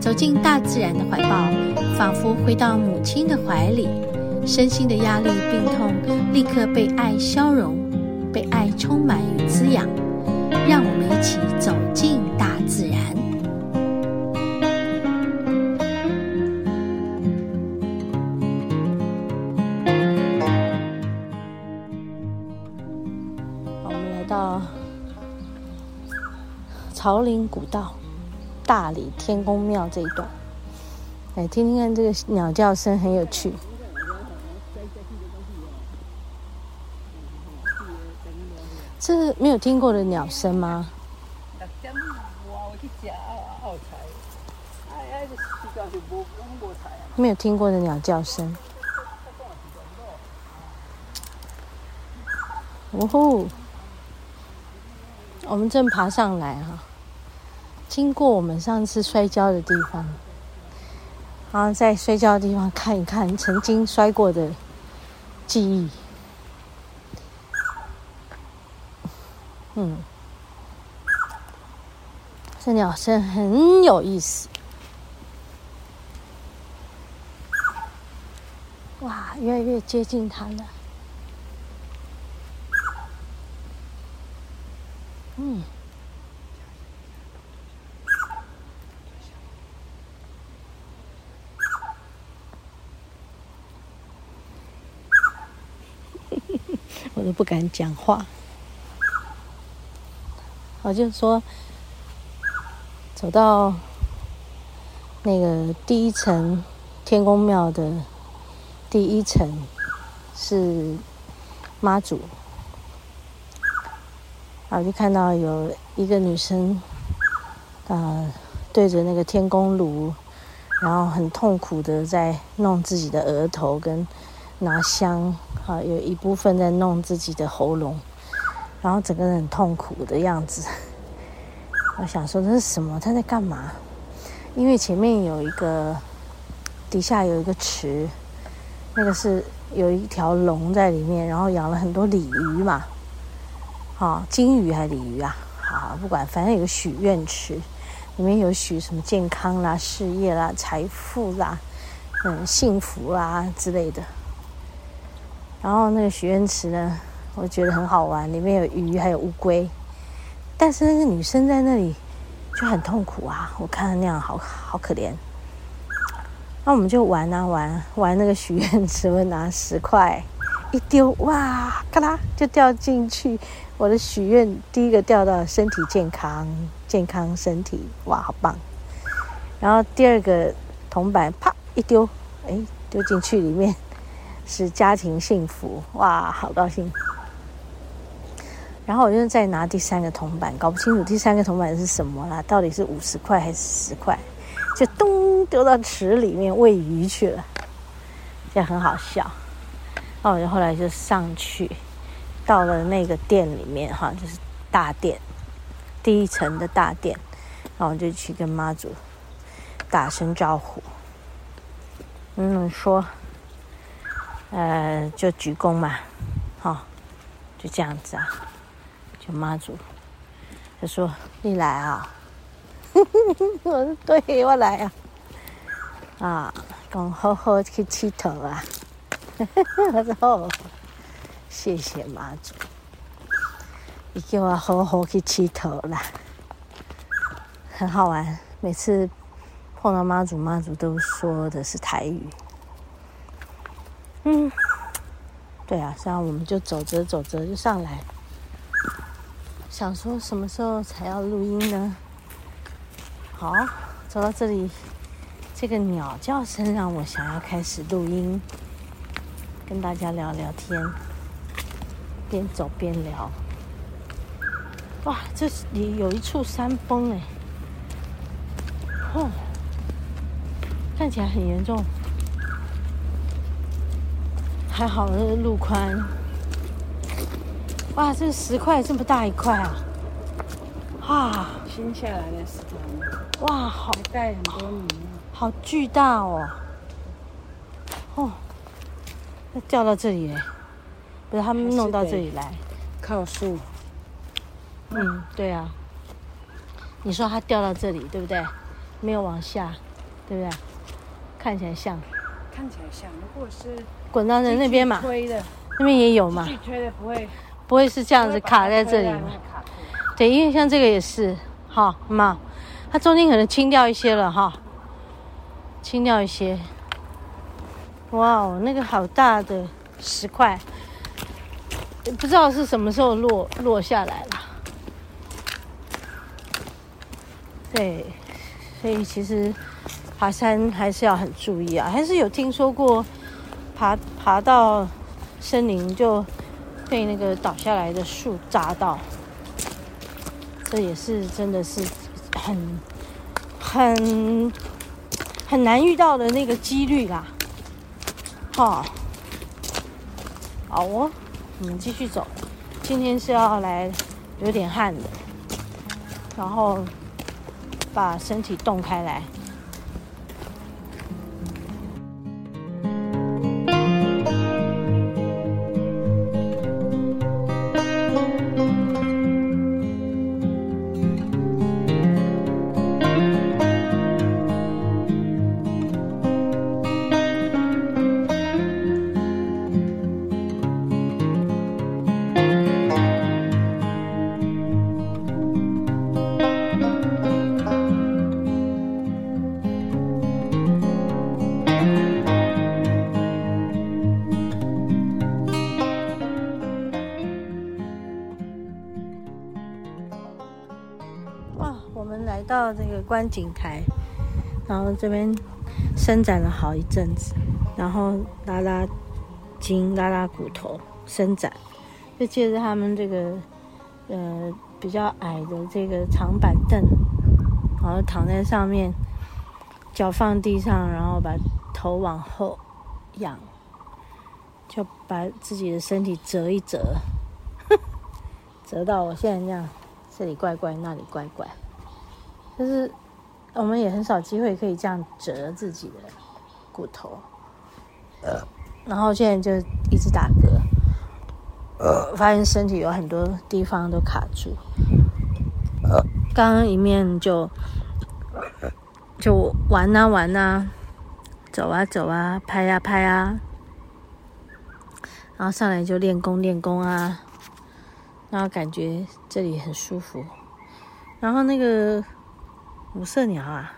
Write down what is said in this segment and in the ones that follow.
走进大自然的怀抱，仿佛回到母亲的怀里，身心的压力、病痛立刻被爱消融，被爱充满与滋养。让我们一起走进大自然。桃林古道，大理天公庙这一段，来听听看这个鸟叫声，很有趣。这是没有听过的鸟声吗？没有听过的鸟叫声。呜呼！我们正爬上来哈。经过我们上次摔跤的地方，然后在摔跤的地方看一看曾经摔过的记忆。嗯，这鸟声很有意思。哇，越来越接近它了。嗯。都不敢讲话，我就说，走到那个第一层天公庙的第一层是妈祖，啊就看到有一个女生，啊、呃，对着那个天公炉，然后很痛苦的在弄自己的额头跟拿香。啊，有一部分在弄自己的喉咙，然后整个人很痛苦的样子。我想说这是什么？他在干嘛？因为前面有一个，底下有一个池，那个是有一条龙在里面，然后养了很多鲤鱼嘛。啊，金鱼还是鲤鱼啊？好，不管，反正有个许愿池，里面有许什么健康啦、事业啦、财富啦、嗯、幸福啦之类的。然后那个许愿池呢，我觉得很好玩，里面有鱼，还有乌龟。但是那个女生在那里就很痛苦啊，我看她那样好好可怜。那我们就玩啊玩，玩那个许愿池，我拿十块一丢，哇，咔啦就掉进去。我的许愿第一个掉到身体健康，健康身体，哇，好棒。然后第二个铜板啪一丢，哎，丢进去里面。是家庭幸福哇，好高兴！然后我就再拿第三个铜板，搞不清楚第三个铜板是什么啦，到底是五十块还是十块？就咚丢到池里面喂鱼去了，这很好笑。那我就后来就上去，到了那个店里面哈，就是大殿，第一层的大殿，然后我就去跟妈祖打声招呼，嗯，说。呃，就鞠躬嘛，好、就这样子啊，就妈祖，他说你来啊，我说对，我来啊，啊，讲好好去剃头啊，我说好，谢谢妈祖，你叫我好好去剃头啦，很好玩，每次碰到妈祖，妈祖都说的是台语。嗯，对啊，这样我们就走着走着就上来，想说什么时候才要录音呢？好，走到这里，这个鸟叫声让我想要开始录音，跟大家聊聊天，边走边聊。哇，这里有一处山崩哎，哦，看起来很严重。还好那个路宽。哇，这个石块这么大一块啊！哇，新下来的石头。哇，好带很多米。好巨大哦！哦，它掉到这里，不是他们弄到这里来，靠树。嗯，对啊。你说它掉到这里，对不对？没有往下，对不对？看起来像。看起来像，如果是滚到那那边嘛，那边也有嘛。推的不会。不会是这样子卡在这里吗？对，因为像这个也是，哈，嘛，它中间可能清掉一些了哈，清掉一些。哇哦，那个好大的石块，不知道是什么时候落落下来了。对，所以其实爬山还是要很注意啊，还是有听说过爬爬到森林就。被那个倒下来的树砸到，这也是真的是很很很难遇到的那个几率啦。好，好哦，我们继续走。今天是要来流点汗的，然后把身体动开来。到这个观景台，然后这边伸展了好一阵子，然后拉拉筋、拉拉骨头，伸展，就借着他们这个呃比较矮的这个长板凳，然后躺在上面，脚放地上，然后把头往后仰，就把自己的身体折一折，折到我现在这样，这里怪怪，那里怪怪。就是我们也很少机会可以这样折自己的骨头，呃，然后现在就一直打嗝，呃，发现身体有很多地方都卡住，呃，刚刚一面就就玩啊玩啊，走啊走啊，拍啊拍啊，然后上来就练功练功啊，然后感觉这里很舒服，然后那个。五色鸟啊，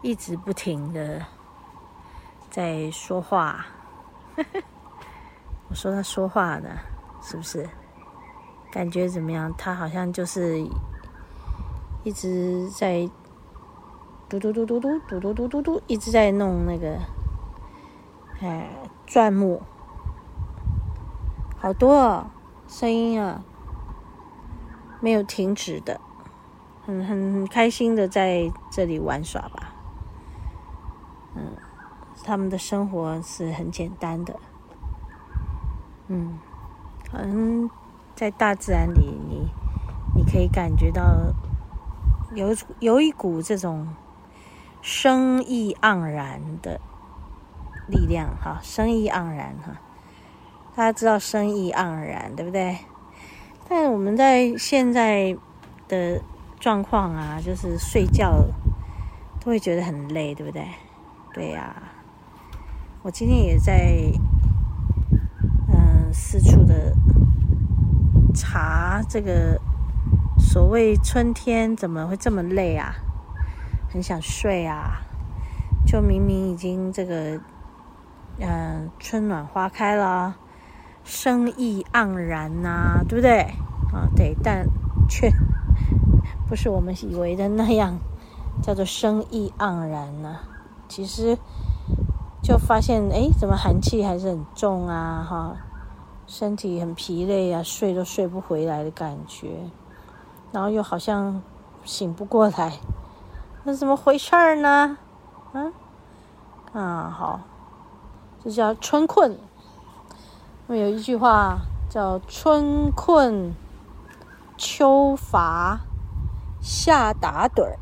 一直不停的在说话。我说他说话呢，是不是？感觉怎么样？他好像就是一直在嘟嘟嘟嘟嘟嘟嘟嘟嘟嘟，一直在弄那个哎钻木，好多哦，声音啊，没有停止的。很很开心的在这里玩耍吧，嗯，他们的生活是很简单的，嗯，好像在大自然里，你你可以感觉到有有一股这种生意盎然的力量哈，生意盎然哈，大家知道生意盎然对不对？但我们在现在的状况啊，就是睡觉都会觉得很累，对不对？对呀、我今天也在嗯、四处的查这个所谓春天怎么会这么累啊？很想睡啊，就明明已经这个嗯、春暖花开了，生意盎然呐、对不对？啊，对，但却。不是我们以为的那样，叫做生意盎然呢、其实就发现，哎，怎么寒气还是很重啊？哈，身体很疲累啊，睡都睡不回来的感觉，然后又好像醒不过来，那怎么回事儿呢？嗯，啊，好，这叫春困，那么有一句话叫“春困秋乏夏打盹儿”，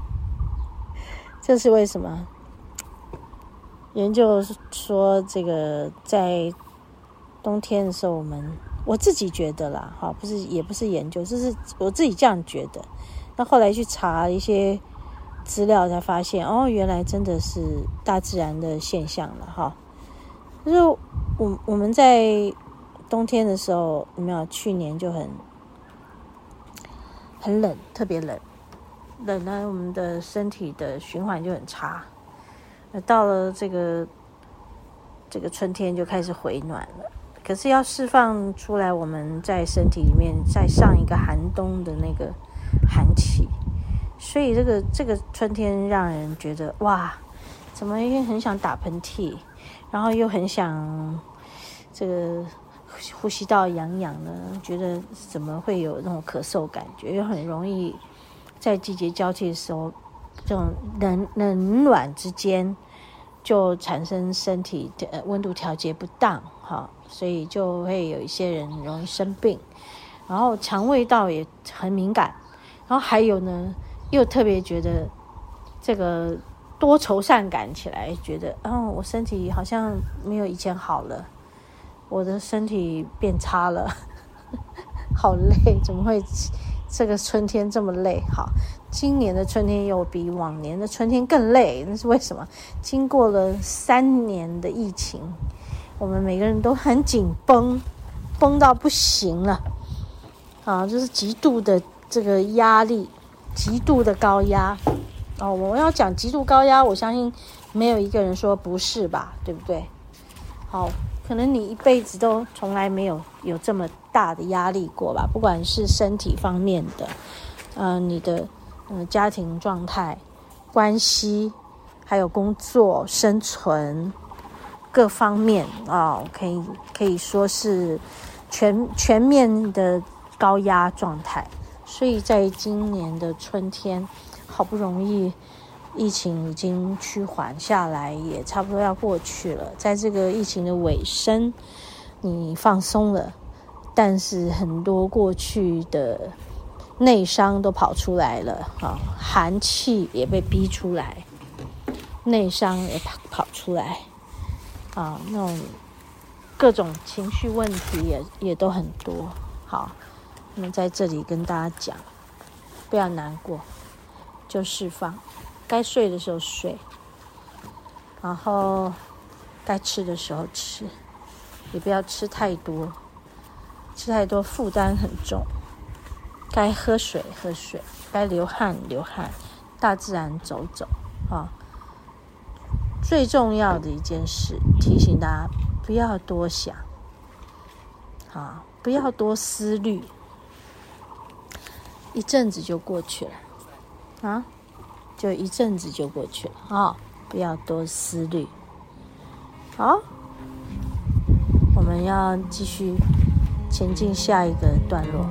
这是为什么？研究说，这个在冬天的时候，我们我自己觉得啦，哈，不是也不是研究，就是我自己这样觉得。那后来去查一些资料，才发现哦，原来真的是大自然的现象了哈。就是我我们在冬天的时候，有没有？去年就很很冷，特别冷，冷呢，我们的身体的循环就很差。那到了这个这个春天就开始回暖了，可是要释放出来，我们在身体里面再上一个寒冬的那个。寒气，所以这个这个春天让人觉得哇，怎么又很想打喷嚏，然后又很想这个呼吸道痒痒的，觉得怎么会有那种咳嗽感觉，又很容易在季节交替的时候，这种冷冷暖之间就产生身体的温度调节不当，哈，所以就会有一些人容易生病，然后肠胃道也很敏感。然后还有呢，又特别觉得这个多愁善感起来，觉得哦，我身体好像没有以前好了，我的身体变差了，好累，怎么会这个春天这么累？好，今年的春天又比往年的春天更累，那是为什么？经过了三年的疫情，我们每个人都很紧绷，绷到不行了，啊，就是极度的。这个压力极度的高压哦，我要讲极度高压，我相信没有一个人说不是吧，对不对？好，可能你一辈子都从来没有有这么大的压力过吧，不管是身体方面的，嗯、呃，你的、呃、家庭状态、关系，还有工作、生存各方面啊、可以可以说是全全面的高压状态。所以在今年的春天，好不容易疫情已经趋缓下来，也差不多要过去了。在这个疫情的尾声，你放松了，但是很多过去的内伤都跑出来了啊，寒气也被逼出来，内伤也跑跑出来啊，那种各种情绪问题也也都很多，好。那么在这里跟大家讲，不要难过，就释放，该睡的时候睡，然后该吃的时候吃，也不要吃太多，吃太多负担很重。该喝水喝水，该流汗流汗，大自然走走啊。最重要的一件事，提醒大家不要多想，啊，不要多思虑。一阵子就过去了，啊，就一阵子就过去了啊、不要多思虑。好，我们要继续前进下一个段落。